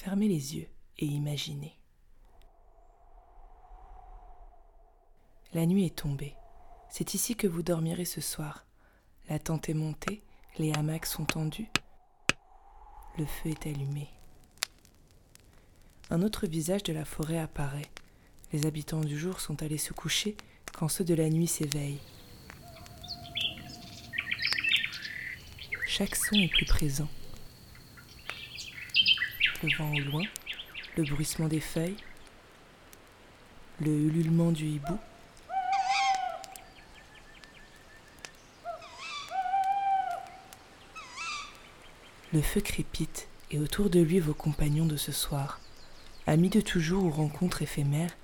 Fermez les yeux et imaginez. La nuit est tombée. C'est ici que vous dormirez ce soir. La tente est montée, les hamacs sont tendus. Le feu est allumé. Un autre visage de la forêt apparaît. Les habitants du jour sont allés se coucher quand ceux de la nuit s'éveillent. Chaque son est plus présent. Le vent au loin, le bruissement des feuilles, le ululement du hibou. Le feu crépite et autour de lui vos compagnons de ce soir. Amis de toujours ou rencontres éphémères,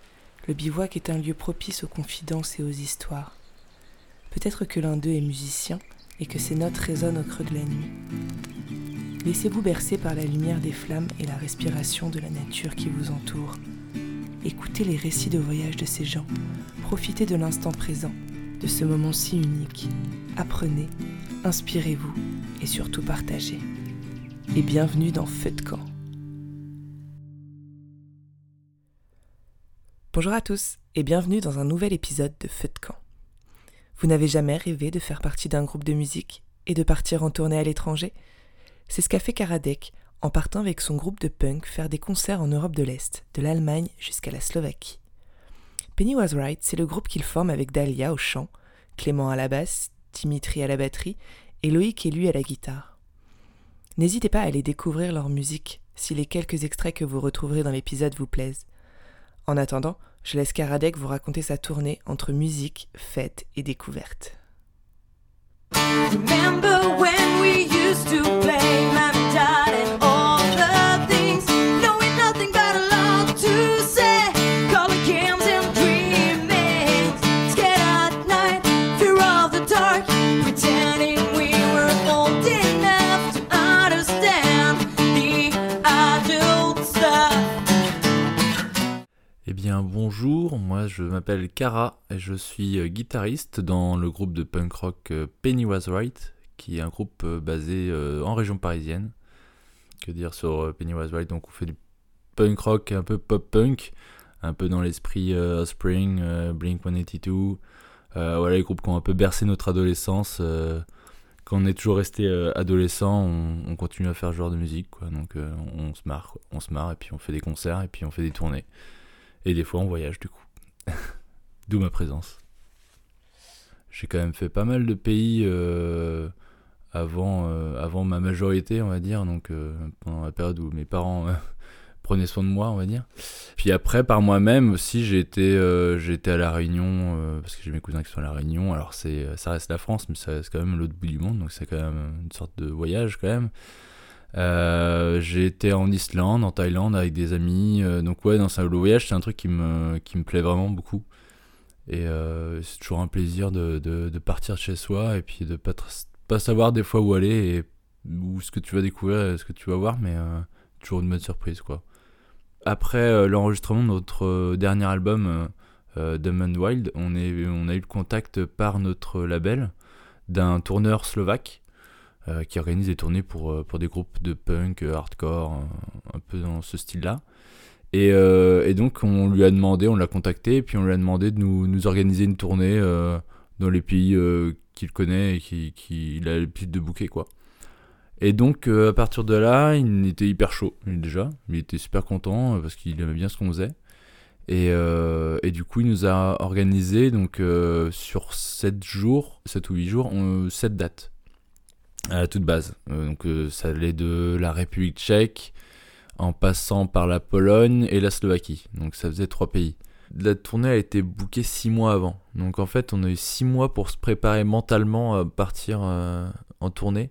le bivouac est un lieu propice aux confidences et aux histoires. Peut-être que l'un d'eux est musicien et que ses notes résonnent au creux de la nuit. Laissez-vous bercer par la lumière des flammes et la respiration de la nature qui vous entoure. Écoutez les récits de voyage de ces gens. Profitez de l'instant présent, de ce moment si unique. Apprenez, inspirez-vous et surtout partagez. Et bienvenue dans Feu de camp. Bonjour à tous et bienvenue dans un nouvel épisode de Feu de camp. Vous n'avez jamais rêvé de faire partie d'un groupe de musique et de partir en tournée à l'étranger? C'est ce qu'a fait Karadek en partant avec son groupe de punk faire des concerts en Europe de l'Est, de l'Allemagne jusqu'à la Slovaquie. Penny Was Right, c'est le groupe qu'il forme avec Dahlia au chant, Clément à la basse, Dimitri à la batterie et Loïc et lui à la guitare. N'hésitez pas à aller découvrir leur musique si les quelques extraits que vous retrouverez dans l'épisode vous plaisent. En attendant, je laisse Karadek vous raconter sa tournée entre musique, fête et découverte. Remember when we used to play, Mama, darling? Bonjour, moi je m'appelle Kara et je suis euh, guitariste dans le groupe de punk rock euh, Penny Was Right, qui est un groupe euh, basé en région parisienne. Que dire sur Penny Was Right? Donc on fait du punk rock un peu pop punk, un peu dans l'esprit Spring, Blink 182. voilà les groupes qui ont un peu bercé notre adolescence. quand on est toujours resté adolescent, on, continue à faire ce genre de musique, quoi. Donc on se marre, on se marre et puis on fait des concerts et puis on fait des tournées. Et des fois on voyage du coup. D'où ma présence. J'ai quand même fait pas mal de pays euh, avant, euh, avant ma majorité, on va dire, donc euh, pendant la période où mes parents prenaient soin de moi, on va dire. Puis après, par moi-même aussi, été, à La Réunion, parce que j'ai mes cousins qui sont à La Réunion. Alors c'est, ça reste la France, mais ça reste quand même l'autre bout du monde, donc c'est quand même une sorte de voyage quand même. Euh, j'ai été en Islande, en Thaïlande avec des amis. Euh, donc ouais, dans un voyage, c'est un truc qui me, qui me plaît vraiment beaucoup. Et euh, c'est toujours un plaisir de, de, partir de chez soi et puis de pas, pas savoir des fois où aller et où ce que tu vas découvrir, ce que tu vas voir, mais toujours une bonne surprise quoi. Après l'enregistrement de notre dernier album, Dumb Wild, on, est, on a eu le contact par notre label d'un tourneur slovaque euh, qui organise des tournées pour, euh, pour des groupes de punk, euh, hardcore, un peu dans ce style-là. Et, et, donc on lui a demandé, on l'a contacté, et puis on lui a demandé de nous, nous organiser une tournée dans les pays qu'il connaît et qu'il qui, a l'habitude de booker. quoi. Et donc à partir de là, il était hyper chaud déjà, il était super content parce qu'il aimait bien ce qu'on faisait. Et, et, du coup, il nous a organisé donc sur 7 jours, 7 ou 8 jours, 7 dates à toute base. Euh, donc euh, ça allait de la République tchèque en passant par la Pologne et la Slovaquie. Donc ça faisait trois pays. La tournée a été bookée six mois avant. Donc en fait, on a eu six mois pour se préparer mentalement à partir euh, en tournée.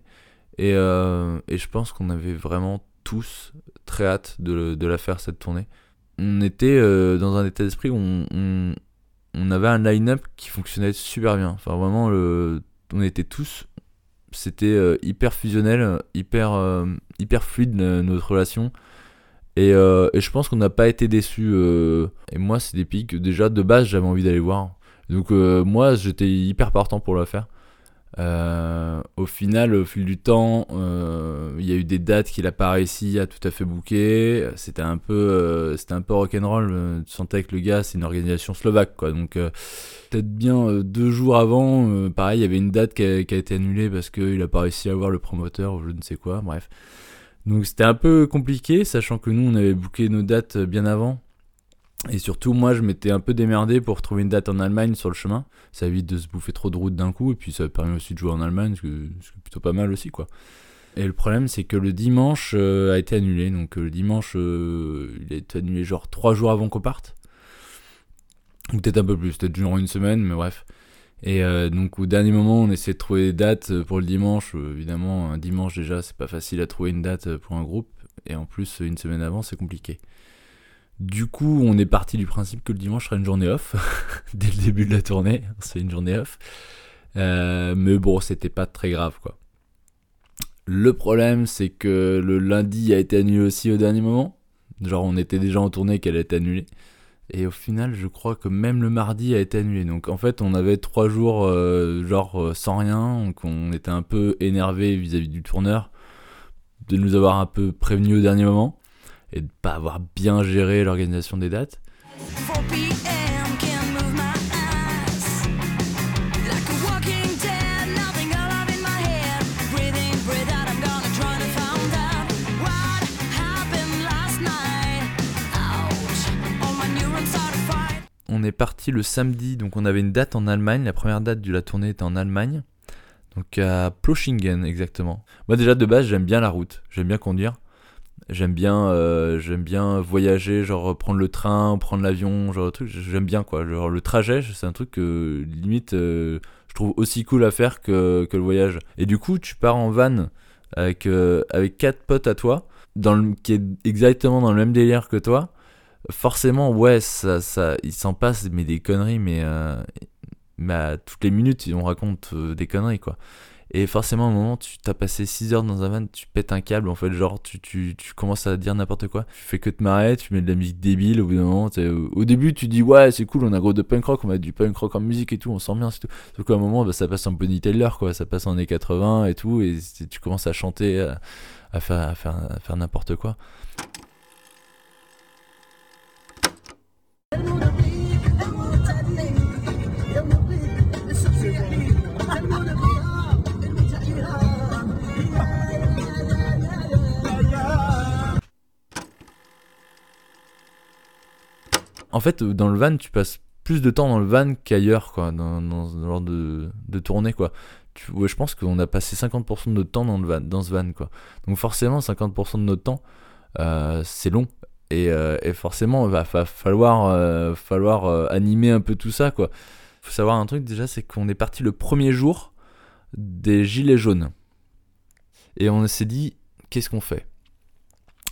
Et, et je pense qu'on avait vraiment tous très hâte de, de, la faire cette tournée. On était dans un état d'esprit où on, on, avait un line-up qui fonctionnait super bien. Enfin vraiment, on était tous c'était euh, hyper fusionnel, hyper, euh, fluide notre relation. Et, euh, et je pense qu'on n'a pas été déçus. et moi, c'est des pays que déjà de base j'avais envie d'aller voir. Donc moi, j'étais hyper partant pour le faire. Euh, au final, au fil du temps, euh, il y a eu des dates qu'il a pas réussi à tout à fait booker. C'était un peu, euh, c'était un peu rock'n'roll. Tu sentais que le gars, c'est une organisation slovaque, quoi. Donc peut-être bien deux jours avant, pareil, il y avait une date qui a, été annulée parce qu'il a pas réussi à voir le promoteur ou je ne sais quoi. Bref. Donc c'était un peu compliqué, sachant que nous, on avait booké nos dates bien avant. Et surtout, moi, je m'étais un peu démerdé pour trouver une date en Allemagne sur le chemin. Ça évite de se bouffer trop de route d'un coup, et puis ça permet aussi de jouer en Allemagne, ce qui est plutôt pas mal aussi, quoi. Et le problème, c'est que le dimanche euh, a été annulé. Donc euh, le dimanche, euh, il a été annulé genre trois jours avant qu'on parte. Ou peut-être un peu plus, peut-être genre une semaine, mais bref. Et donc au dernier moment, on essaie de trouver des dates pour le dimanche. évidemment, un dimanche déjà, c'est pas facile à trouver une date pour un groupe. Et en plus, une semaine avant, c'est compliqué. Du coup, on est parti du principe que le dimanche serait une journée off. Dès le début de la tournée, c'est une journée off. Euh, mais bon, c'était pas très grave, quoi. Le problème, c'est que le lundi a été annulé aussi au dernier moment. Genre, on était déjà en tournée qu'elle a été annulée. Et au final, je crois que même le mardi a été annulé. Donc en fait, on avait trois jours, euh, genre, euh, sans rien. Donc on était un peu énervé vis-à-vis -vis du tourneur de nous avoir un peu prévenu au dernier moment et de pas avoir bien géré l'organisation des dates. On est parti le samedi, donc on avait une date en Allemagne. La première date de la tournée était en Allemagne, donc à Plochingen exactement. Moi déjà de base j'aime bien la route, j'aime bien conduire. J'aime bien, euh, bien voyager, genre prendre le train, prendre l'avion, genre truc. J'aime bien quoi. Genre le trajet, c'est un truc que limite euh, je trouve aussi cool à faire que, que, le voyage. Et du coup, tu pars en van avec euh, avec quatre potes à toi, dans le, qui est exactement dans le même délire que toi. Forcément, ouais, ça, ça, il s'en passe mais des conneries, mais mais à toutes les minutes, on raconte des conneries quoi. Et forcément, à un moment, tu t'as passé 6 heures dans un van, tu pètes un câble, en fait, genre, tu, tu, tu commences à dire n'importe quoi. Tu fais que te marrer, tu mets de la musique débile, au bout d'un moment, au début, tu dis, ouais, c'est cool, on a gros de punk rock, on met du punk rock en musique et tout, on sent bien, c'est tout. Sauf qu'à un moment, bah, ça passe en Bonnie Taylor, quoi, ça passe en années 80 et tout, et tu commences à chanter, à, faire, à faire, à faire n'importe quoi. En fait, dans le van, tu passes plus de temps dans le van qu'ailleurs, quoi, dans, ce genre de, tournée, quoi. Je pense qu'on a passé 50% de notre temps dans, le van, dans ce van, quoi. Donc forcément, 50% de notre temps, euh, c'est long. Et, euh, forcément, il va, falloir, euh, falloir animer un peu tout ça, quoi. Faut savoir un truc, déjà, c'est qu'on est parti le premier jour des Gilets jaunes. Et on s'est dit, qu'est-ce qu'on fait?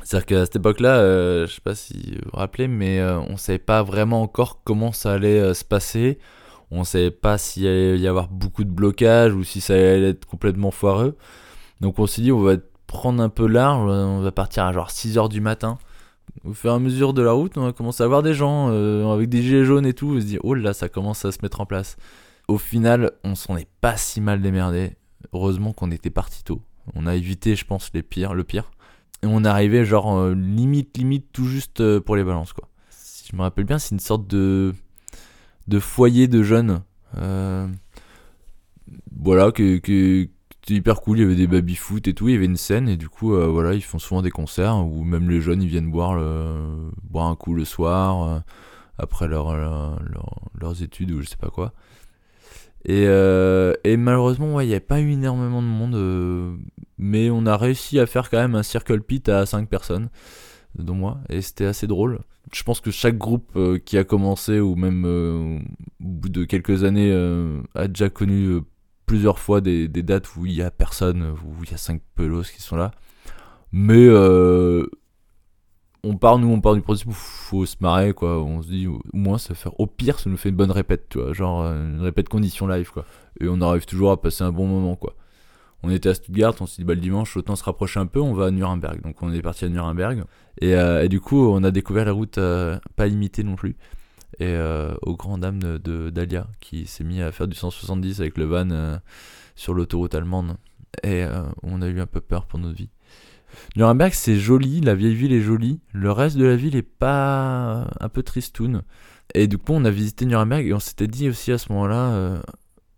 C'est-à-dire qu'à cette époque-là, euh, je sais pas si vous vous rappelez, mais euh, on savait pas vraiment encore comment ça allait euh, se passer. On savait pas s'il allait y avoir beaucoup de blocages ou si ça allait être complètement foireux. Donc on s'est dit, on va prendre un peu large, on va partir à genre 6h du matin. Au fur et à mesure de la route, on va commencer à voir des gens avec des gilets jaunes et tout. On se dit, oh là, ça commence à se mettre en place. Au final, on s'en est pas si mal démerdé. Heureusement qu'on était parti tôt. On a évité, je pense, les pires, le pire. Et on arrivait genre euh, limite, limite tout juste euh, pour les balances quoi. Si je me rappelle bien, c'est une sorte de, de foyer de jeunes. Euh, voilà, que, que c'était hyper cool. Il y avait des baby-foot et tout. Il y avait une scène et du coup, voilà, ils font souvent des concerts où même les jeunes ils viennent boire, boire un coup le soir après leur, leurs études ou je sais pas quoi. Et, euh, et malheureusement, il n'y avait pas eu énormément de monde, euh, mais on a réussi à faire quand même un circle pit à 5 personnes, dont moi, et c'était assez drôle. Je pense que chaque groupe euh, qui a commencé, ou même au bout de quelques années, a déjà connu plusieurs fois des, des, dates où il n'y a personne, où il y a 5 pelos qui sont là. Mais on part, nous, on part du principe où faut se marrer, quoi. On se dit, au moins, ça fait, au pire, ça nous fait une bonne répète, tu vois. Genre, euh, une répète condition live, quoi. Et on arrive toujours à passer un bon moment, quoi. On était à Stuttgart, on s'est dit, bah, le dimanche, autant se rapprocher un peu, on va à Nuremberg. Donc, on est parti à Nuremberg. Et, euh, du coup, on a découvert la route euh, pas limitée non plus. et aux grandes dames de d'Alia qui s'est mis à faire du 170 avec le van sur l'autoroute allemande et on a eu un peu peur pour notre vie. Nuremberg c'est joli, la vieille ville est jolie, le reste de la ville est pas un peu tristoun. Et du coup on a visité Nuremberg et on s'était dit aussi à ce moment-là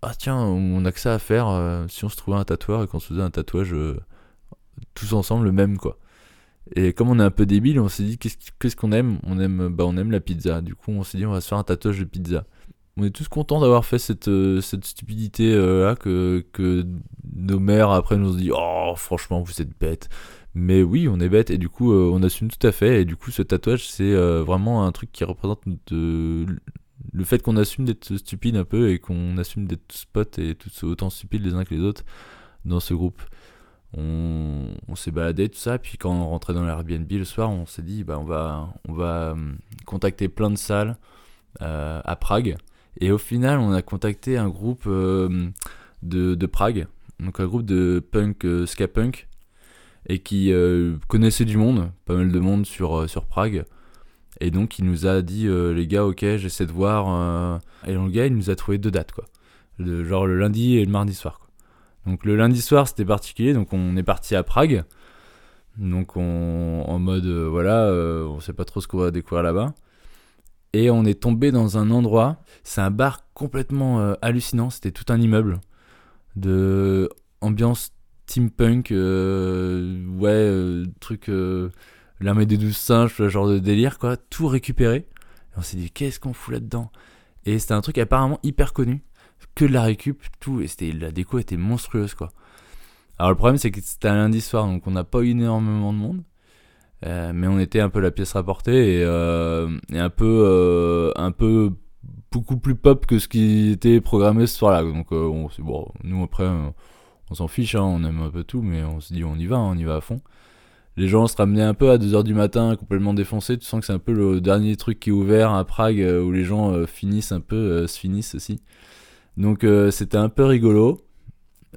ah tiens on a que ça à faire si on se trouvait un tatoueur et qu'on se faisait un tatouage tous ensemble le même quoi. Et comme on est un peu débile, on s'est dit qu'est-ce qu'on aime? On aime bah on aime la pizza. Du coup, on s'est dit on va se faire un tatouage de pizza. On est tous contents d'avoir fait cette, euh, cette stupidité euh, là que, que nos mères après nous ont dit oh franchement vous êtes bêtes. Mais oui, on est bêtes et du coup euh, on assume tout à fait. Et du coup ce tatouage c'est vraiment un truc qui représente le fait qu'on assume d'être stupide un peu et qu'on assume d'être spot et tous autant stupides les uns que les autres dans ce groupe. On, s'est baladé tout ça. Puis quand on rentrait dans l'Airbnb le soir on s'est dit bah on va on va euh, contacter plein de salles euh, à Prague. Et au final on a contacté un groupe euh, de, Prague. Donc un groupe de punk ska punk et qui connaissait du monde pas mal de monde sur sur Prague. Et donc il nous a dit les gars ok j'essaie de voir et le gars il nous a trouvé deux dates quoi. Genre le lundi et le mardi soir donc le lundi soir, c'était particulier, donc on est parti à Prague. Donc on, en mode, euh, voilà, euh, on sait pas trop ce qu'on va découvrir là-bas. Et on est tombé dans un endroit, c'est un bar complètement euh, hallucinant, c'était tout un immeuble de ambiance steampunk, ouais, truc, l'armée des douze singes, ce genre de délire, quoi, tout récupéré. Et on s'est dit, qu'est-ce qu'on fout là-dedans? Et c'était un truc apparemment hyper connu que de la récup, tout, et la déco était monstrueuse, quoi. Alors le problème, c'est que c'était un lundi soir, donc on n'a pas eu énormément de monde. Euh, mais on était un peu la pièce rapportée et, euh, un peu euh, un peu beaucoup plus pop que ce qui était programmé ce soir-là. Donc on, bon, nous après on s'en fiche, hein, on aime un peu tout, mais on se dit on y va, hein, on y va à fond. Les gens se ramenaient un peu à 2h du matin, complètement défoncés. Tu sens que c'est un peu le dernier truc qui est ouvert à Prague où les gens finissent un peu, se finissent aussi. Donc euh, c'était un peu rigolo,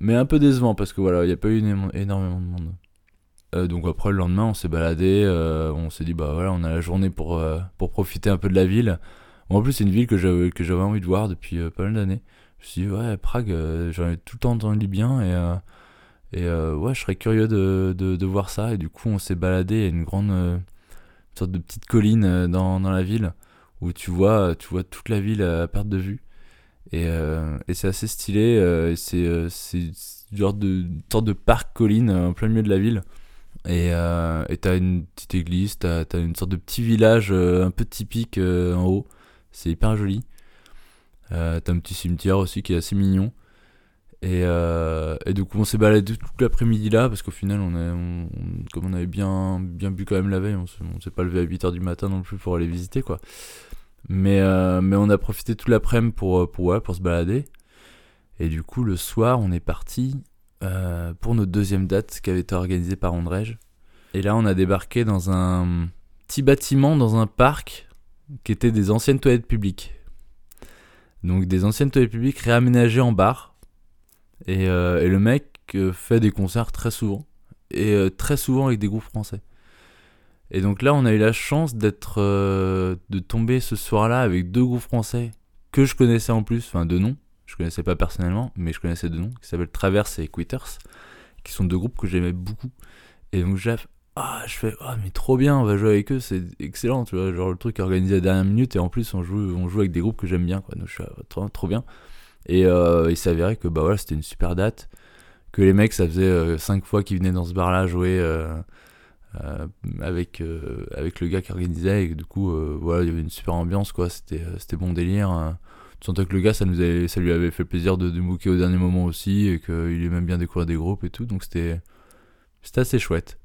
mais un peu décevant parce que voilà, il n'y a pas eu énormément de monde. Euh, donc après le lendemain, on s'est baladé, euh, on s'est dit bah voilà, on a la journée pour pour profiter un peu de la ville. en plus, c'est une ville que j'avais que j'avais envie de voir depuis pas mal d'années. Je me suis dit ouais, Prague, j'en ai tout le temps entendu bien et et ouais, je serais curieux de, de, voir ça. Et du coup, on s'est baladé à une grande sorte de petite colline dans, dans la ville où tu vois tu vois toute la ville à perte de vue. Et, euh, et c'est assez stylé. Euh, c'est euh, genre de une sorte de parc colline en plein milieu de la ville. Et et t'as une petite église, t'as as une sorte de petit village un peu typique en haut. C'est hyper joli. T'as un petit cimetière aussi qui est assez mignon. Et, et du coup, on s'est baladé tout l'après-midi là, parce qu'au final, on, a, comme on avait bien, bien bu quand même la veille, on s'est pas levé à 8h du matin non plus pour aller visiter quoi. Mais, euh, mais on a profité toute l'après-midi pour, euh, pour, pour se balader. Et du coup, le soir, on est parti euh, pour notre deuxième date qui avait été organisée par Andrej. Et là, on a débarqué dans un petit bâtiment, dans un parc, qui était des anciennes toilettes publiques. Donc des anciennes toilettes publiques réaménagées en bar. Et, et le mec fait des concerts très souvent. Et très souvent avec des groupes français. Et donc là, on a eu la chance d'être, euh, de tomber ce soir-là avec deux groupes français que je connaissais en plus, enfin de nom. Je connaissais pas personnellement, mais je connaissais deux noms, qui s'appellent Traverse et Quitters, qui sont deux groupes que j'aimais beaucoup. Et donc ah, je fais, ah, mais trop bien, on va jouer avec eux, c'est excellent, tu vois, genre le truc organisé à la dernière minute, et en plus on joue, on joue avec des groupes que j'aime bien, quoi, donc je suis ah, trop, trop bien. Et euh, il s'avérait que, bah voilà, c'était une super date, que les mecs, ça faisait euh, cinq fois qu'ils venaient dans ce bar-là jouer euh, avec, euh, avec le gars qui organisait et du coup euh, voilà il y avait une super ambiance quoi c'était bon délire hein. tu sentais que le gars ça nous avait, ça lui avait fait plaisir de, de booker au dernier moment aussi et qu'il aimait bien découvrir des groupes et tout donc c'était c'était assez chouette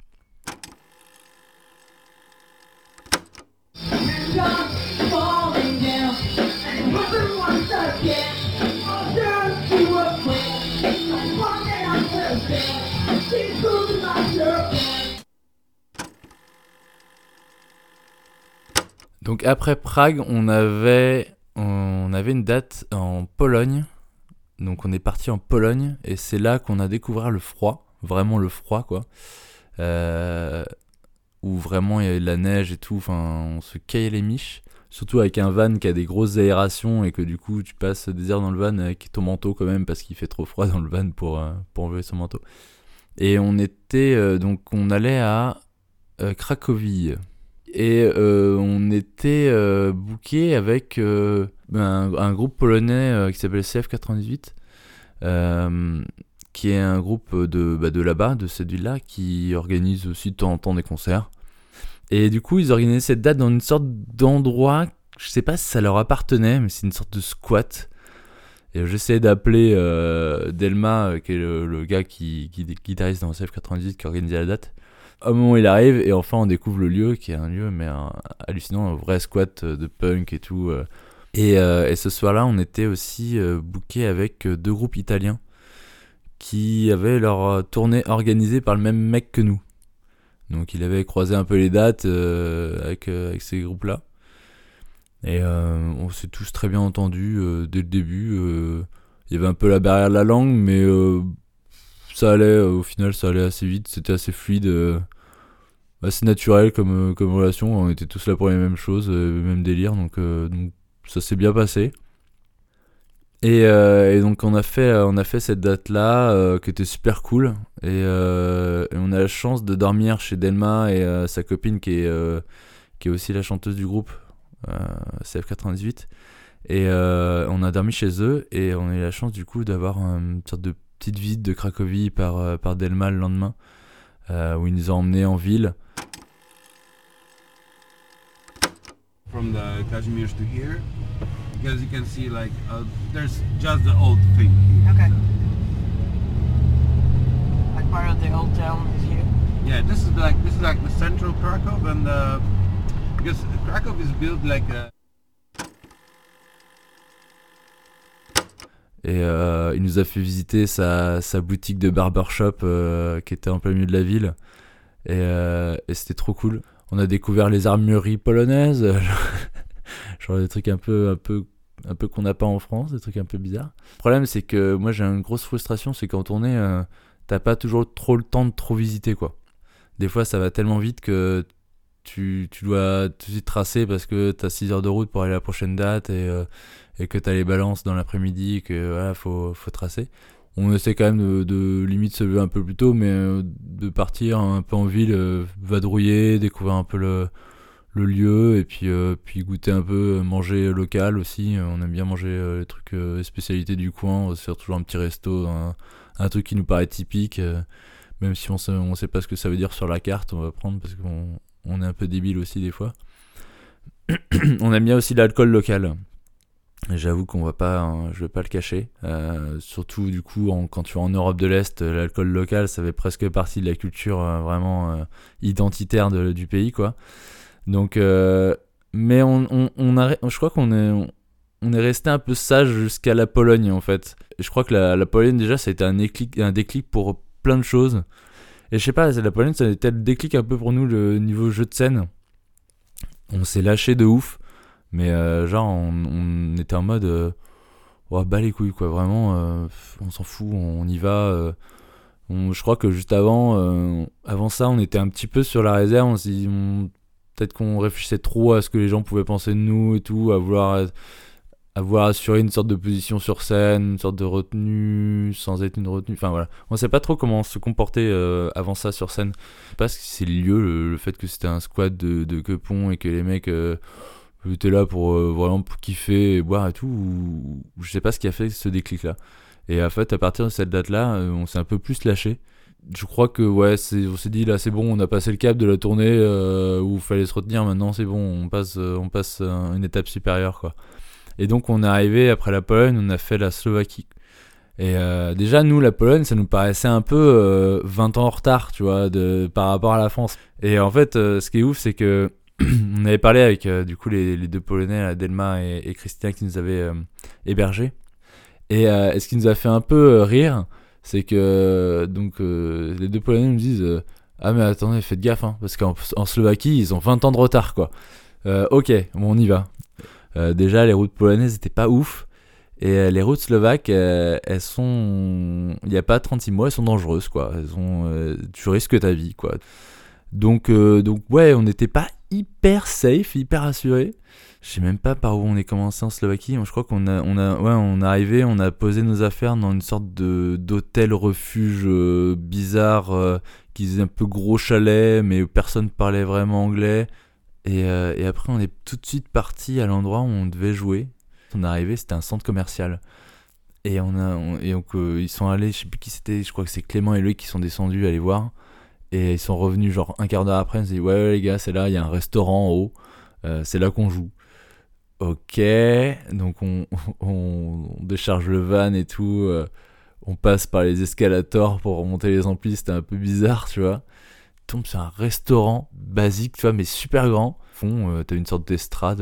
Donc après Prague, on avait, on avait une date en Pologne. Donc on est parti en Pologne et c'est là qu'on a découvert le froid, vraiment le froid quoi. Euh, où vraiment il y avait de la neige et tout, enfin on se caillait les miches. surtout avec un van qui a des grosses aérations et que du coup tu passes des heures dans le van avec ton manteau quand même parce qu'il fait trop froid dans le van pour, euh, pour enlever son manteau. Et on était, euh, donc on allait à Cracovie. Et on était booké avec un, un, groupe polonais qui s'appelle CF98 qui est un groupe de, bah, de là-bas, de cette ville-là, qui organise aussi de temps en temps des concerts. Et du coup, ils organisaient cette date dans une sorte d'endroit, je sais pas si ça leur appartenait, mais c'est une sorte de squat. Et j'essaie d'appeler euh, Delma, euh, qui est le, gars qui, qui est guitariste dans CF98 qui organisait la date. Au moment où il arrive, et enfin on découvre le lieu, qui est un lieu mais hallucinant, un vrai squat de punk et tout. Euh. Et, et ce soir-là, on était aussi booké avec deux groupes italiens qui avaient leur tournée organisée par le même mec que nous. Donc il avait croisé un peu les dates euh, avec, euh, avec ces groupes-là. Et euh, on s'est tous très bien entendus dès le début. Il y avait un peu la barrière de la langue, mais ça allait, au final ça allait assez vite, c'était assez fluide, assez naturel comme, comme relation. On était tous là pour les mêmes choses, même délire, donc, donc ça s'est bien passé. Euh, et, donc on a fait, on a fait cette date-là euh, qui était super cool. Euh, et, on a la chance de dormir chez Delma et sa copine qui est, qui est aussi la chanteuse du groupe, CF98. Et on a dormi chez eux et on a eu la chance du coup d'avoir une sorte de petite visite de Cracovie par, par Delma le lendemain, où ils nous ont emmenés en ville. From the because you can see like uh, there's just the old thing. Okay. Like part of the old town is here? Yeah, this is like this is like the central Krakow, and uh, because Krakow is built like a. Et euh, il nous a fait visiter sa, sa boutique de barbershop euh, qui était en plein milieu de la ville. Et, euh, et c'était trop cool. On a découvert les armureries polonaises, genre des trucs un peu, un peu un peu qu'on n'a pas en France, des trucs un peu bizarres. Le problème, c'est que moi j'ai une grosse frustration, c'est quand on est, euh, t'as pas toujours trop le temps de trop visiter quoi. Des fois, ça va tellement vite que tu, tu dois tout de suite tracer parce que t'as 6 heures de route pour aller à la prochaine date et, euh, et que t'as les balances dans l'après-midi et que voilà, faut, faut tracer. On essaie quand même de, de, limite se lever un peu plus tôt, mais euh, de partir un peu en ville, vadrouiller, découvrir un peu le, le lieu et puis, euh, puis goûter un peu, euh, manger local aussi. Euh, on aime bien manger les trucs, spécialités du coin. On se faire toujours un petit resto, un, truc qui nous paraît typique. même si on sait, sait pas ce que ça veut dire sur la carte, on va prendre parce qu'on on est un peu débile aussi des fois. on aime bien aussi l'alcool local. J'avoue qu'on va pas, hein, je vais pas le cacher. surtout du coup, quand tu es en Europe de l'Est, l'alcool local, ça fait presque partie de la culture vraiment identitaire du pays, quoi. Donc, euh, mais on, on, a, je crois qu'on est, on, est resté un peu sage jusqu'à la Pologne en fait. je crois que la, la, Pologne déjà, ça a été un déclic, un déclic pour plein de choses. Et je sais pas, la Pologne, ça a été le déclic un peu pour nous le niveau jeu de scène. On s'est lâché de ouf, mais euh, genre on, était en mode, euh, oh, bah les couilles quoi, vraiment, euh, on s'en fout, on, y va. je crois que juste avant, avant ça, on était un petit peu sur la réserve. On s'est dit, peut-être qu'on réfléchissait trop à ce que les gens pouvaient penser de nous et tout, à vouloir, avoir assuré une sorte de position sur scène, une sorte de retenue, sans être une retenue. Enfin voilà, on sait pas trop comment se comporter euh, avant ça sur scène. Parce que c'est le lieu, le, fait que c'était un squat de, de quepon et que les mecs euh, étaient là pour euh, vraiment kiffer et boire et tout, ou, je sais pas ce qui a fait ce déclic là. Et en fait, à partir de cette date là, on s'est un peu plus lâché je crois que ouais, on s'est dit là c'est bon, on a passé le cap de la tournée euh, où il fallait se retenir. Maintenant c'est bon, on passe, euh, on passe une étape supérieure quoi. Et donc on est arrivé après la Pologne, on a fait la Slovaquie. Et euh, déjà nous la Pologne, ça nous paraissait un peu 20 ans en retard, tu vois, par rapport à la France. Et en fait, ce qui est ouf, c'est que on avait parlé avec du coup les, deux Polonais, Delma et, et Christian, qui nous avaient hébergés. Et, ce qui nous a fait un peu rire, c'est que donc euh, les deux Polonais nous disent euh, ah mais attendez faites gaffe hein, parce qu'en Slovaquie ils ont 20 ans de retard quoi. Euh, ok bon on y va. déjà les routes polonaises étaient pas ouf et les routes slovaques elles sont il n'y a pas 36 mois elles sont dangereuses quoi. Elles ont tu risques ta vie quoi. Donc, donc ouais, on n'était pas hyper safe, hyper assuré. Je sais même pas par où on est commencé en Slovaquie. Je crois qu'on a, on a, ouais, on est arrivé, on a posé nos affaires dans une sorte de d'hôtel refuge bizarre qui faisait un peu gros chalet, mais où personne parlait vraiment anglais. Et, après, on est tout de suite parti à l'endroit où on devait jouer. On est arrivé, c'était un centre commercial. Et, on a, et donc, ils sont allés, je sais plus qui c'était, je crois que c'est Clément et lui qui sont descendus aller voir. Et ils sont revenus genre un quart d'heure après, ils ont dit ouais, les gars, c'est là, il y a un restaurant en haut, euh, c'est là qu'on joue. Ok, donc on, décharge le van et tout, euh, on passe par les escalators pour remonter les amplis, c'était un peu bizarre, tu vois. tombe sur un restaurant basique, tu vois, mais super grand. Fond, euh, t'as une sorte d'estrade.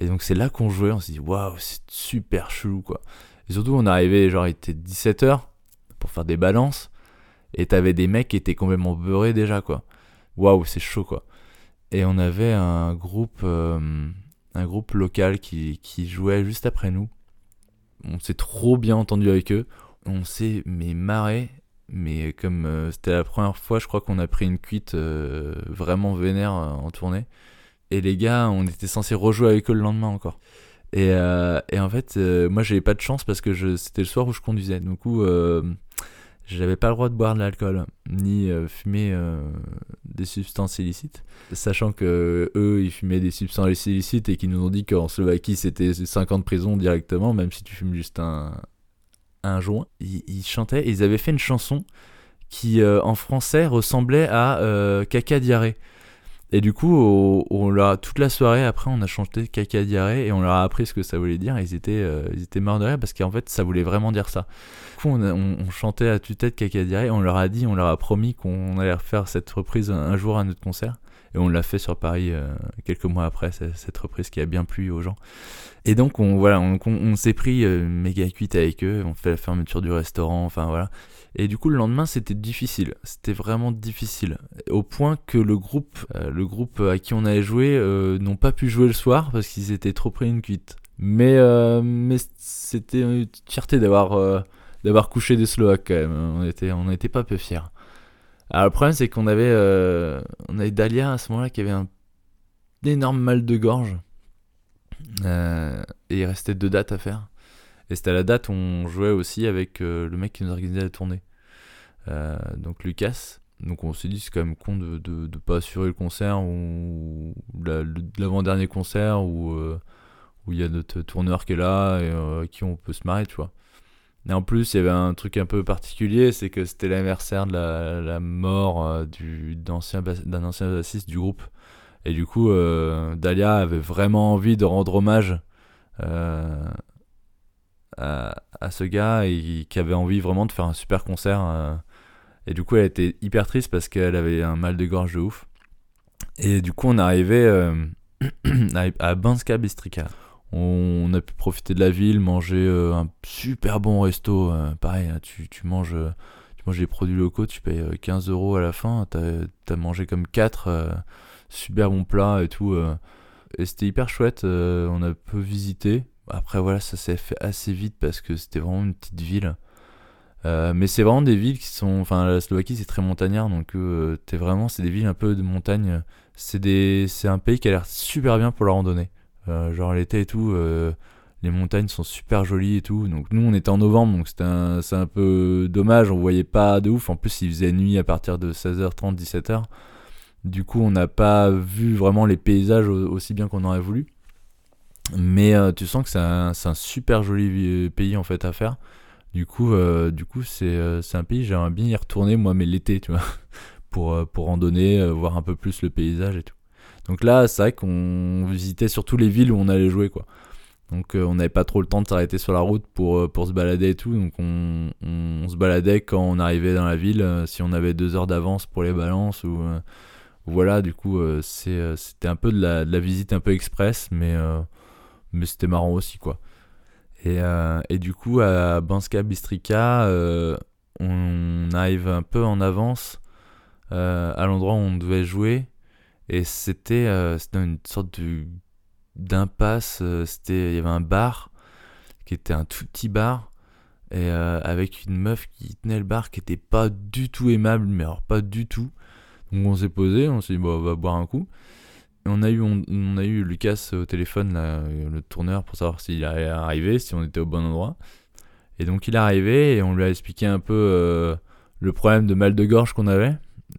et donc c'est là qu'on jouait, on s'est dit waouh, c'est super chelou quoi. Et surtout, on arrivait, genre il était 17h pour faire des balances. Et t'avais des mecs qui étaient complètement beurrés déjà, quoi. Waouh, c'est chaud, quoi. Et on avait un groupe, euh, un groupe local qui, qui, jouait juste après nous. On s'est trop bien entendu avec eux. On s'est mais marré. Mais comme euh, c'était la première fois, je crois qu'on a pris une cuite euh, vraiment vénère en tournée. Et les gars, on était censé rejouer avec eux le lendemain encore. Et, et en fait, moi j'avais pas de chance parce que c'était le soir où je conduisais. Du coup, j'avais pas le droit de boire de l'alcool ni euh, fumer euh, des substances illicites, sachant que eux ils fumaient des substances illicites et qu'ils nous ont dit qu'en Slovaquie c'était 5 ans de prison directement, même si tu fumes juste un, un joint. Ils, chantaient et ils avaient fait une chanson qui euh, en français ressemblait à Caca Diarrhée. Et du coup, on, leur toute la soirée après, on a chanté caca diarrhée et on leur a appris ce que ça voulait dire. ils étaient, euh, étaient morts de rire parce qu'en fait, ça voulait vraiment dire ça. Du coup, on, chantait à tue-tête caca diarrhée. On leur a dit, on leur a promis qu'on allait refaire cette reprise un, jour à notre concert. Et on l'a fait sur Paris euh, quelques mois après, cette reprise qui a bien plu aux gens. Et donc, on, voilà, on, s'est pris euh, méga cuite avec eux. On fait la fermeture du restaurant. Enfin, voilà. Et du coup, le lendemain, c'était difficile. C'était vraiment difficile. Au point que le groupe, euh, le groupe à qui on allait jouer euh, n'ont pas pu jouer le soir parce qu'ils étaient trop pris une cuite. Mais, euh, mais c'était une fierté d'avoir d'avoir couché des Slovaques quand même. On était, on n'était pas peu fiers. Alors, le problème, c'est qu'on avait, on avait Dalia à ce moment-là qui avait un énorme mal de gorge. et il restait deux dates à faire. Et c'était à la date où on jouait aussi avec euh, le mec qui nous organisait la tournée. Euh, donc Lucas. Donc on s'est dit c'est quand même con de ne pas assurer le concert ou l'avant-dernier concert où euh, où il y a notre tourneur qui est là et à qui on peut se marrer, tu vois. Et en plus, il y avait un truc un peu particulier, c'est que c'était l'anniversaire de la, mort du, d'un ancien bassiste du groupe. Et du coup, Dalia avait vraiment envie de rendre hommage à, ce gars et qui avait envie vraiment de faire un super concert. Euh. et du coup, elle était hyper triste parce qu'elle avait un mal de gorge de ouf. Et du coup, on arrivait euh, à Banska Bistrica. On a pu profiter de la ville, manger euh, un super bon resto. pareil, hein, tu, tu, manges, tu manges des produits locaux, tu payes 15 euros à la fin. T'as as mangé comme 4 super bons plats et tout. et c'était hyper chouette. on a peu visité. Après, voilà, ça s'est fait assez vite parce que c'était vraiment une petite ville. Euh, mais c'est vraiment des villes qui sont. Enfin, la Slovaquie, c'est très montagnard, donc euh, t'es vraiment. C'est des villes un peu de montagne. C'est des... un pays qui a l'air super bien pour la randonnée. Euh, genre l'été et tout, les montagnes sont super jolies et tout. Donc nous, on était en novembre, donc c'était un... c'est un peu dommage, on voyait pas de ouf. En plus, il faisait nuit à partir de 16h30, 17h. Du coup, on n'a pas vu vraiment les paysages aussi bien qu'on aurait voulu. Mais euh, tu sens que c'est un, super joli pays en fait à faire. Du coup, euh, c'est, euh, un pays, j'aimerais bien y retourner moi, mais l'été, tu vois, pour, pour randonner, voir un peu plus le paysage et tout. Donc là, c'est vrai qu'on visitait surtout les villes où on allait jouer, quoi. Donc on n'avait pas trop le temps de s'arrêter sur la route pour, pour se balader et tout. Donc on, se baladait quand on arrivait dans la ville, si on avait deux heures d'avance pour les balances ou voilà. Du coup, c'était un peu de la, de la, visite un peu express, mais mais c'était marrant aussi quoi. Et, euh, et, du coup à Banska Bistrica, euh, on arrive un peu en avance euh, à l'endroit où on devait jouer et c'était une sorte d'impasse. C'était il y avait un bar qui était un tout petit bar et avec une meuf qui tenait le bar qui était pas du tout aimable mais alors pas du tout Donc on s'est posé, on s'est dit, bon, on va boire un coup. On a eu, on, a eu Lucas au téléphone, là, le tourneur, pour savoir s'il allait arriver, si on était au bon endroit. Et donc il est arrivé et on lui a expliqué un peu euh, le problème de mal de gorge qu'on avait.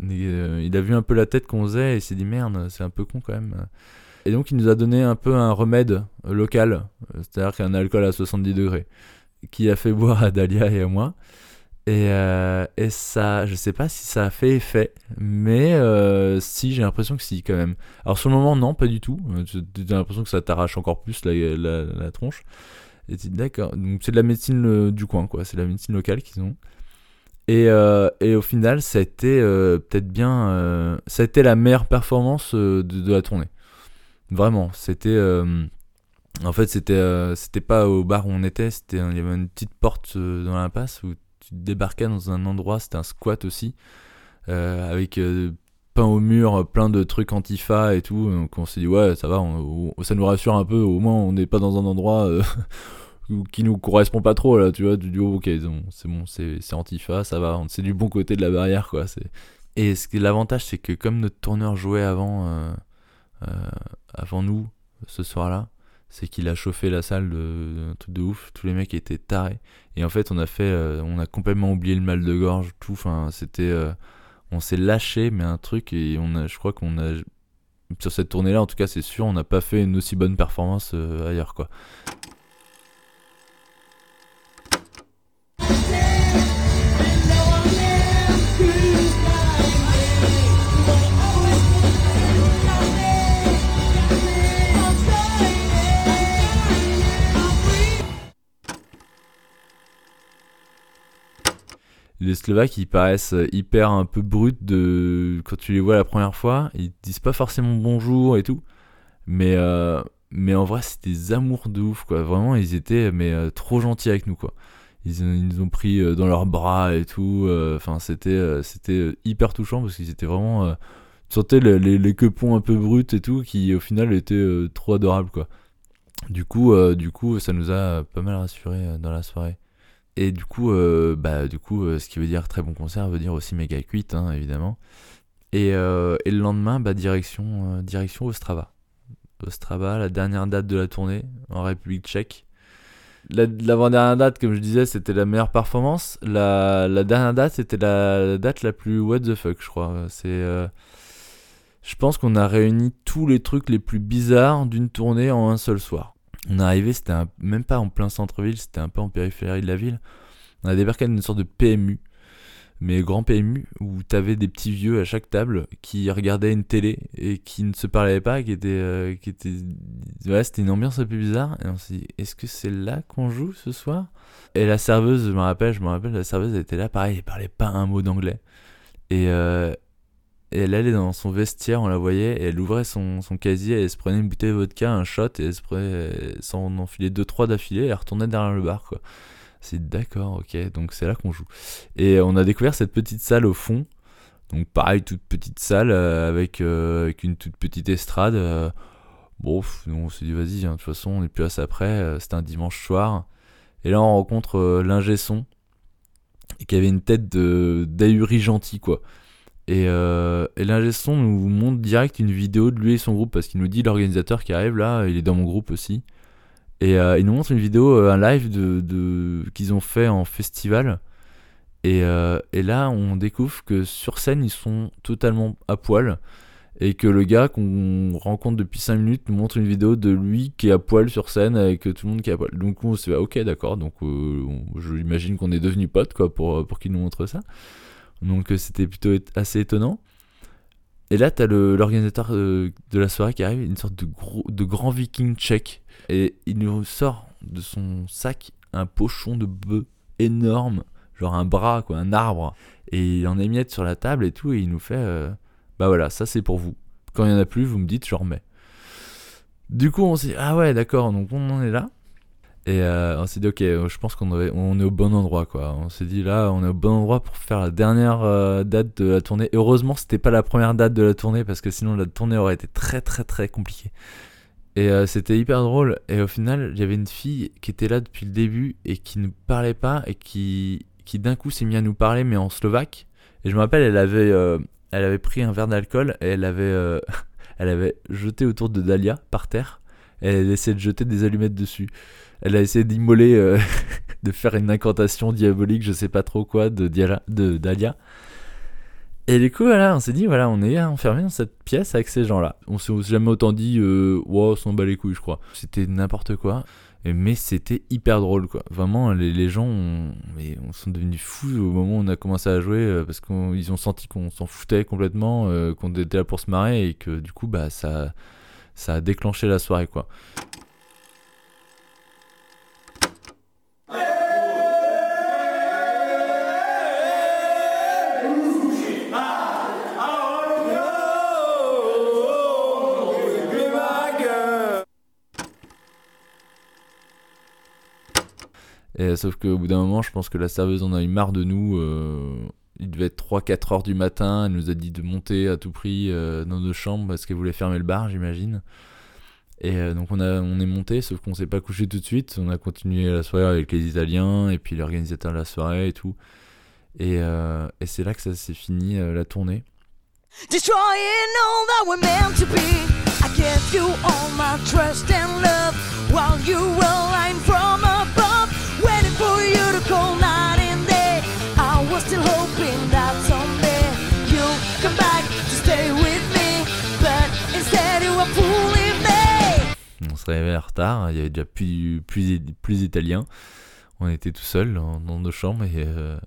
Euh, il a vu un peu la tête qu'on faisait et s'est dit merde, c'est un peu con quand même. Et donc il nous a donné un peu un remède local, c'est-à-dire qu'un alcool à 70 degrés, qui a fait boire à Dalia et à moi. Et, euh, et ça, je sais pas si ça a fait effet, mais euh, si, j'ai l'impression que si quand même. Alors sur le moment, non, pas du tout. J'ai l'impression que ça t'arrache encore plus la, la, tronche. Et d'accord. Donc c'est de la médecine euh, du coin, quoi. C'est de la médecine locale qu'ils ont. Et, et, au final, ça a été peut-être bien. ça a été la meilleure performance de, de la tournée. Vraiment, c'était. en fait, c'était c'était pas au bar où on était, c'était il y avait une petite porte dans l'impasse où tu dans un endroit, c'était un squat aussi, euh, avec euh, peint au mur, plein de trucs antifa et tout. Donc on s'est dit, ouais, ça va, ça nous rassure un peu, au moins on n'est pas dans un endroit euh, qui nous correspond pas trop, là, tu vois. Du dis, ok, c'est bon, c'est antifa, ça va, c'est du bon côté de la barrière, quoi. Et ce l'avantage, c'est que comme notre tourneur jouait avant, avant nous, ce soir-là, c'est qu'il a chauffé la salle de, truc de ouf. Tous les mecs étaient tarés. Et en fait, on a fait, euh, on a complètement oublié le mal de gorge, tout. Enfin, c'était, euh, on s'est lâché, mais un truc. Et on a, je crois qu'on a, sur cette tournée-là, en tout cas, c'est sûr, on n'a pas fait une aussi bonne performance euh, ailleurs, quoi. Les Slovaques ils paraissent hyper un peu bruts de quand tu les vois la première fois ils disent pas forcément bonjour et tout. Mais euh, mais en vrai c'est des amours de ouf quoi. Vraiment ils étaient mais euh, trop gentils avec nous quoi. Ils, nous ont pris euh, dans leurs bras et tout enfin c'était c'était hyper touchant parce qu'ils étaient vraiment tu sentais les, les, les, quepons un peu bruts et tout qui au final étaient trop adorables quoi. Du coup du coup ça nous a pas mal rassuré dans la soirée et du coup, euh, bah, du coup euh, ce qui veut dire très bon concert veut dire aussi méga cuite, hein, évidemment. Et, euh, et, le lendemain, bah, direction, Ostrava. Ostrava, la dernière date de la tournée en République tchèque. L'avant-dernière date, comme je disais, c'était la meilleure performance. La, dernière date, c'était la, date la plus what the fuck, je crois. Je pense qu'on a réuni tous les trucs les plus bizarres d'une tournée en un seul soir. On est arrivé, c'était même pas en plein centre-ville, c'était un peu en périphérie de la ville. On a débarqué dans une sorte de PMU, mais grand PMU, où t'avais des petits vieux à chaque table qui regardaient une télé et qui ne se parlaient pas, qui étaient. Euh, qui étaient... Ouais, c'était une ambiance un peu bizarre. Et on s'est dit, est-ce que c'est là qu'on joue ce soir? Et la serveuse, je me rappelle, je me rappelle, la serveuse était là, pareil, elle parlait pas un mot d'anglais. Et, euh, et elle allait dans son vestiaire, on la voyait, et elle ouvrait son, casier, et elle se prenait une bouteille de vodka, un shot, et elle se prenait, s'en enfilait deux trois d'affilée, et elle retournait derrière le bar, quoi. C'est d'accord, ok, donc c'est là qu'on joue. Et on a découvert cette petite salle au fond, donc pareil, toute petite salle, euh, avec, euh, avec une toute petite estrade. Euh, bon, on s'est dit, vas-y, de toute façon, on est plus à ça après, c'était un dimanche soir. Et là, on rencontre l'ingé son, qui avait une tête d'ahuri gentil, quoi. Et, euh, son nous montre direct une vidéo de lui et son groupe parce qu'il nous dit l'organisateur qui arrive là, il est dans mon groupe aussi. Et euh, il nous montre une vidéo, euh, un live qu'ils ont fait en festival. Et, euh, et, là, on découvre que sur scène, ils sont totalement à poil. Et que le gars qu'on rencontre depuis 5 minutes nous montre une vidéo de lui qui est à poil sur scène avec tout le monde qui est à poil. Donc on se dit, ok, d'accord. Donc je j'imagine qu'on est devenus potes quoi, pour, pour qu'il nous montre ça. Donc euh, c'était plutôt assez étonnant. Et là, t'as l'organisateur euh, de la soirée qui arrive, une sorte de, gros, de grand viking tchèque. Et il nous sort de son sac un pochon de bœuf énorme, genre un bras, quoi, un arbre. Et il en émiette sur la table et tout, et il nous fait euh, Bah voilà, ça c'est pour vous. Quand il n'y en a plus, vous me dites, je remets. Du coup, on s'est dit Ah ouais, d'accord, donc on en est là. Et euh, on s'est dit, ok, je pense qu'on on est au bon endroit, quoi. On s'est dit, là, on est au bon endroit pour faire la dernière euh, date de la tournée. Heureusement, c'était pas la première date de la tournée, parce que sinon, la tournée aurait été très, très, très compliquée. Et euh, c'était hyper drôle. Et au final, il y avait une fille qui était là depuis le début et qui ne parlait pas et qui, qui d'un coup s'est mis à nous parler, mais en slovaque. Et je me rappelle, elle avait, elle avait pris un verre d'alcool et elle avait, elle avait jeté autour de Dahlia par terre. Elle a essayé de jeter des allumettes dessus. Elle a essayé d'immoler, euh, de faire une incantation diabolique, je sais pas trop quoi, de, Diala, de Dahlia. Et du coup, voilà, on s'est dit, voilà, on est enfermé dans cette pièce avec ces gens-là. On s'est jamais autant dit, euh, wow, on s'en bat les couilles, je crois. C'était n'importe quoi. Mais c'était hyper drôle, quoi. Vraiment, les, gens mais on devenus fous au moment où on a commencé à jouer euh, parce qu'ils ont senti qu'on s'en foutait complètement, euh, qu'on était là pour se marrer et que du coup, bah, ça, ça a déclenché la soirée, quoi. Et, sauf qu'au bout d'un moment, je pense que la serveuse en a eu marre de nous. Euh, il devait être 3-4 heures du matin. Elle nous a dit de monter à tout prix euh, dans nos chambres parce qu'elle voulait fermer le bar, j'imagine. Et euh, donc on, a, on est monté, sauf qu'on s'est pas couché tout de suite. On a continué la soirée avec les Italiens et puis l'organisateur de la soirée et tout. Et, et c'est là que ça s'est fini la tournée. Destroying all that we're meant to be. I gave you all my trust and love while you were retard, il y avait déjà plus, plus, plus italien. On était tout seul dans, nos chambres et euh,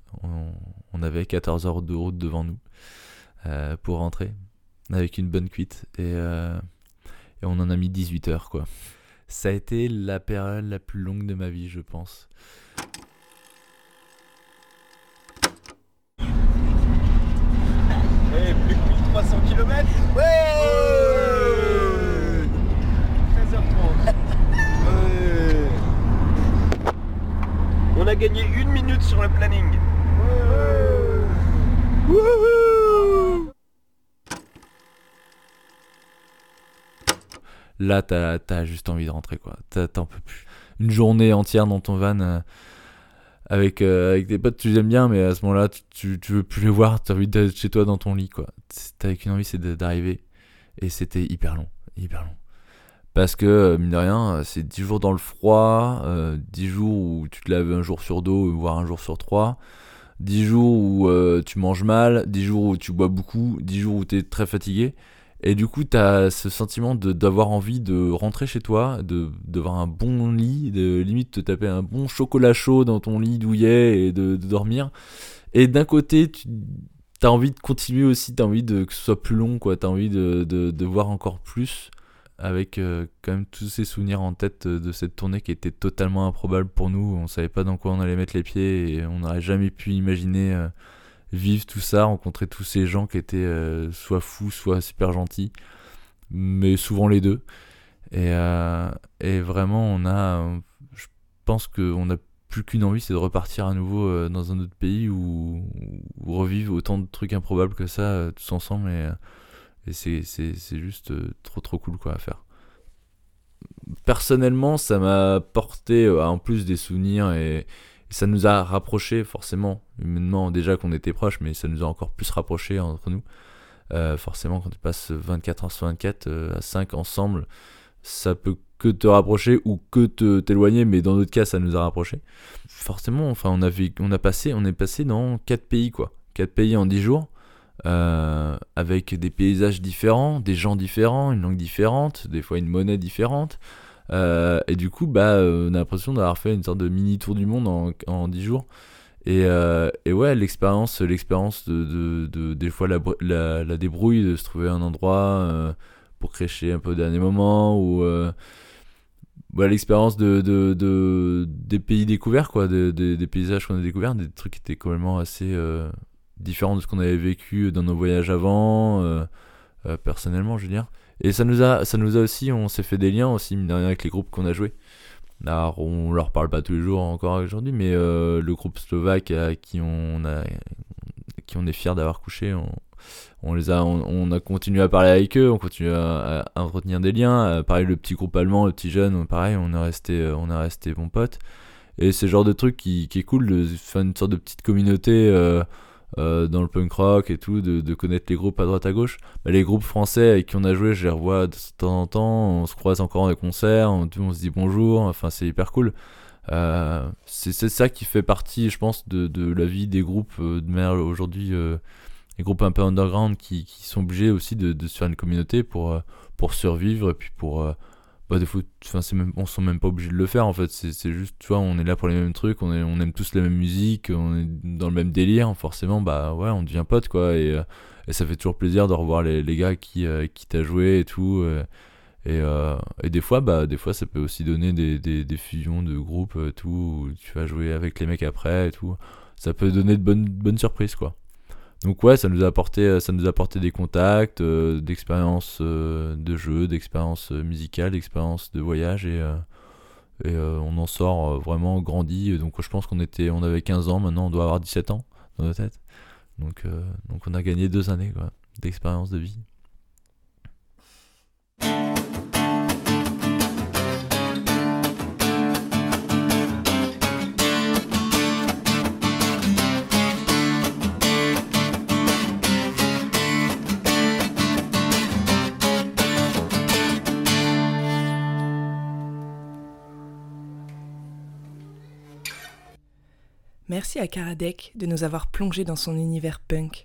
on, avait 14 heures de route devant nous. Euh, pour rentrer avec une bonne cuite. Et, euh, on en a mis 18 heures, quoi. Ça a été la période la plus longue de ma vie, je pense. Eh, plus que 1300 km Ouais, 13h30. Ouais. On a gagné une minute sur le planning. Là, t'as as juste envie de rentrer, quoi. T'en peux plus. Une journée entière dans ton van euh, avec, euh, des potes, tu les aimes bien, mais à ce moment-là, tu, tu, veux plus les voir, t'as envie d'être chez toi dans ton lit, quoi. T'as avec une envie, c'est d'arriver. Et c'était hyper long, hyper long. Parce que, euh, mine de rien, c'est 10 jours dans le froid, 10 jours où tu te laves un jour sur deux, voire un jour sur trois. 10 jours où euh, tu manges mal, 10 jours où tu bois beaucoup, 10 jours où tu es très fatigué. Et du coup, tu as ce sentiment d'avoir envie de rentrer chez toi, de d'avoir un bon lit, de limite te taper un bon chocolat chaud dans ton lit douillet et de, dormir. Et d'un côté, tu as envie de continuer aussi, tu as envie de, que ce soit plus long. Tu as envie de, voir encore plus avec euh, quand même tous ces souvenirs en tête de cette tournée qui était totalement improbable pour nous. On savait pas dans quoi on allait mettre les pieds et on n'aurait jamais pu imaginer euh, vivre tout ça, rencontrer tous ces gens qui étaient euh, soit fous, soit super gentils, mais souvent les deux. Et, et vraiment, on a, je pense qu'on a plus qu'une envie, c'est de repartir à nouveau dans un autre pays où, revivre autant de trucs improbables que ça tous ensemble et et c'est juste euh, trop trop cool quoi à faire. Personnellement, ça m'a porté euh, en plus des souvenirs et, ça nous a rapprochés forcément. Humainement, déjà qu'on était proches, mais ça nous a encore plus rapprochés entre nous. Euh, forcément, quand tu passes 24 heures sur 24 à 5 ensemble, ça peut que te rapprocher ou que te t'éloigner, mais dans notre cas, ça nous a rapprochés. Forcément, enfin, on a, on a passé, on est passé dans 4 pays, quoi. 4 pays en 10 jours. Euh, avec des paysages différents, des gens différents, une langue différente, des fois une monnaie différente. Euh, et du coup, bah, euh, on a l'impression d'avoir fait une sorte de mini tour du monde en, en 10 jours. Et, et ouais, l'expérience, l'expérience de, de, des fois la, la, débrouille, de se trouver un endroit pour crécher un peu dernier moment, ou bah, l'expérience de, de, des pays découverts, quoi, des, des paysages qu'on a découverts, des trucs qui étaient complètement assez différent de ce qu'on avait vécu dans nos voyages avant, euh, euh, personnellement, je veux dire. Et ça nous a, ça nous a aussi, on s'est fait des liens aussi, avec les groupes qu'on a joués. Alors, on leur parle pas tous les jours encore aujourd'hui, mais euh, le groupe slovaque à qui on, a, qui on est fier d'avoir couché, on, les a, on, a continué à parler avec eux, on continue à, entretenir des liens. pareil, le petit groupe allemand, le petit jeune, pareil, on est resté, on est resté bons potes. Et c'est le genre de truc qui, est cool de faire une sorte de petite communauté dans le punk rock et tout, de, connaître les groupes à droite à gauche. Bah, les groupes français avec qui on a joué, je les revois de temps en temps, on se croise encore dans des concerts, on, se dit bonjour, enfin c'est hyper cool. Euh, c'est ça qui fait partie, je pense, de, de la vie des groupes euh, de manière aujourd'hui, les groupes un peu underground qui, qui sont obligés aussi de, de, se faire une communauté pour, pour survivre et puis pour bah des fois enfin c'est même on sont même pas obligé de le faire en fait. C'est juste tu vois on est là pour les mêmes trucs on est on aime tous les mêmes musiques on est dans le même délire forcément bah ouais on devient pote quoi. Et, euh, et ça fait toujours plaisir de revoir les, les gars qui euh, qui t'a joué et tout euh, et, et des fois bah des fois ça peut aussi donner des, des, des fusions de groupes tout où tu vas jouer avec les mecs après et tout. Ça peut donner de bonnes bonnes surprises quoi donc ouais, ça nous a apporté, euh, ça nous a apporté des contacts, euh, d'expériences euh, de jeu, d'expériences musicales, d'expériences de voyage et, et on en sort vraiment grandi. Donc je pense qu'on était, on avait 15 ans, maintenant on doit avoir 17 ans dans nos têtes. Donc, donc on a gagné deux années d'expérience de vie. Merci à Karadec de nous avoir plongé dans son univers punk.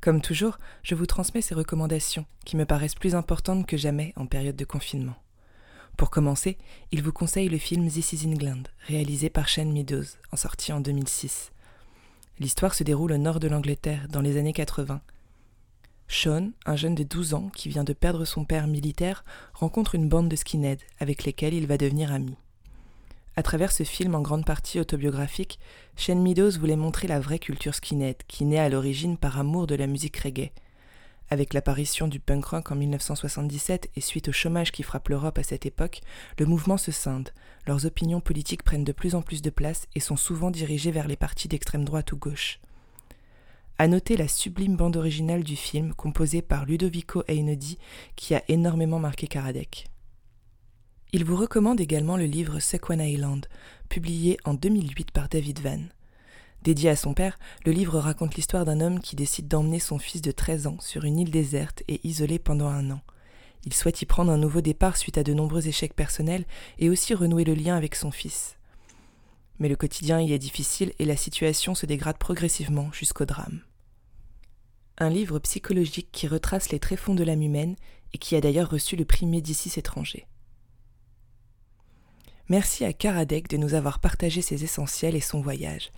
Comme toujours, je vous transmets ses recommandations, qui me paraissent plus importantes que jamais en période de confinement. Pour commencer, il vous conseille le film This is England, réalisé par Shane Meadows, en sortie en 2006. L'histoire se déroule au nord de l'Angleterre, dans les années 80. Sean, un jeune de 12 ans qui vient de perdre son père militaire, rencontre une bande de skinheads avec lesquels il va devenir ami. À travers ce film en grande partie autobiographique, Shane Meadows voulait montrer la vraie culture skinhead, qui naît à l'origine par amour de la musique reggae. Avec l'apparition du punk rock en 1977 et suite au chômage qui frappe l'Europe à cette époque, le mouvement se scinde, leurs opinions politiques prennent de plus en plus de place et sont souvent dirigées vers les partis d'extrême droite ou gauche. À noter la sublime bande originale du film composée par Ludovico Einaudi qui a énormément marqué Karadec. Il vous recommande également le livre Sequan Island, publié en 2008 par David Van. Dédié à son père, le livre raconte l'histoire d'un homme qui décide d'emmener son fils de 13 ans sur une île déserte et isolée pendant un an. Il souhaite y prendre un nouveau départ suite à de nombreux échecs personnels et aussi renouer le lien avec son fils. Mais le quotidien y est difficile et la situation se dégrade progressivement jusqu'au drame. Un livre psychologique qui retrace les tréfonds de l'âme humaine et qui a d'ailleurs reçu le prix Médicis étranger. Merci à Karadec de nous avoir partagé ses essentiels et son voyage.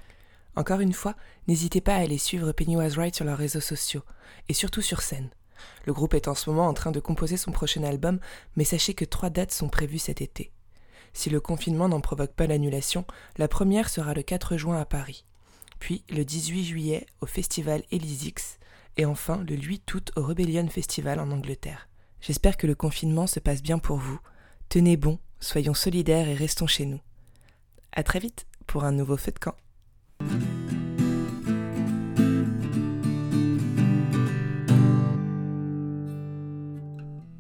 Encore une fois, n'hésitez pas à aller suivre Pennywise Wright sur leurs réseaux sociaux, et surtout sur scène. Le groupe est en ce moment en train de composer son prochain album, mais sachez que trois dates sont prévues cet été. Si le confinement n'en provoque pas l'annulation, la première sera le 4 juin à Paris, puis le 18 juillet au festival Elysix, et enfin le 8 août au Rebellion Festival en Angleterre. J'espère que le confinement se passe bien pour vous. Tenez bon, soyons solidaires et restons chez nous. À très vite pour un nouveau feu de camp.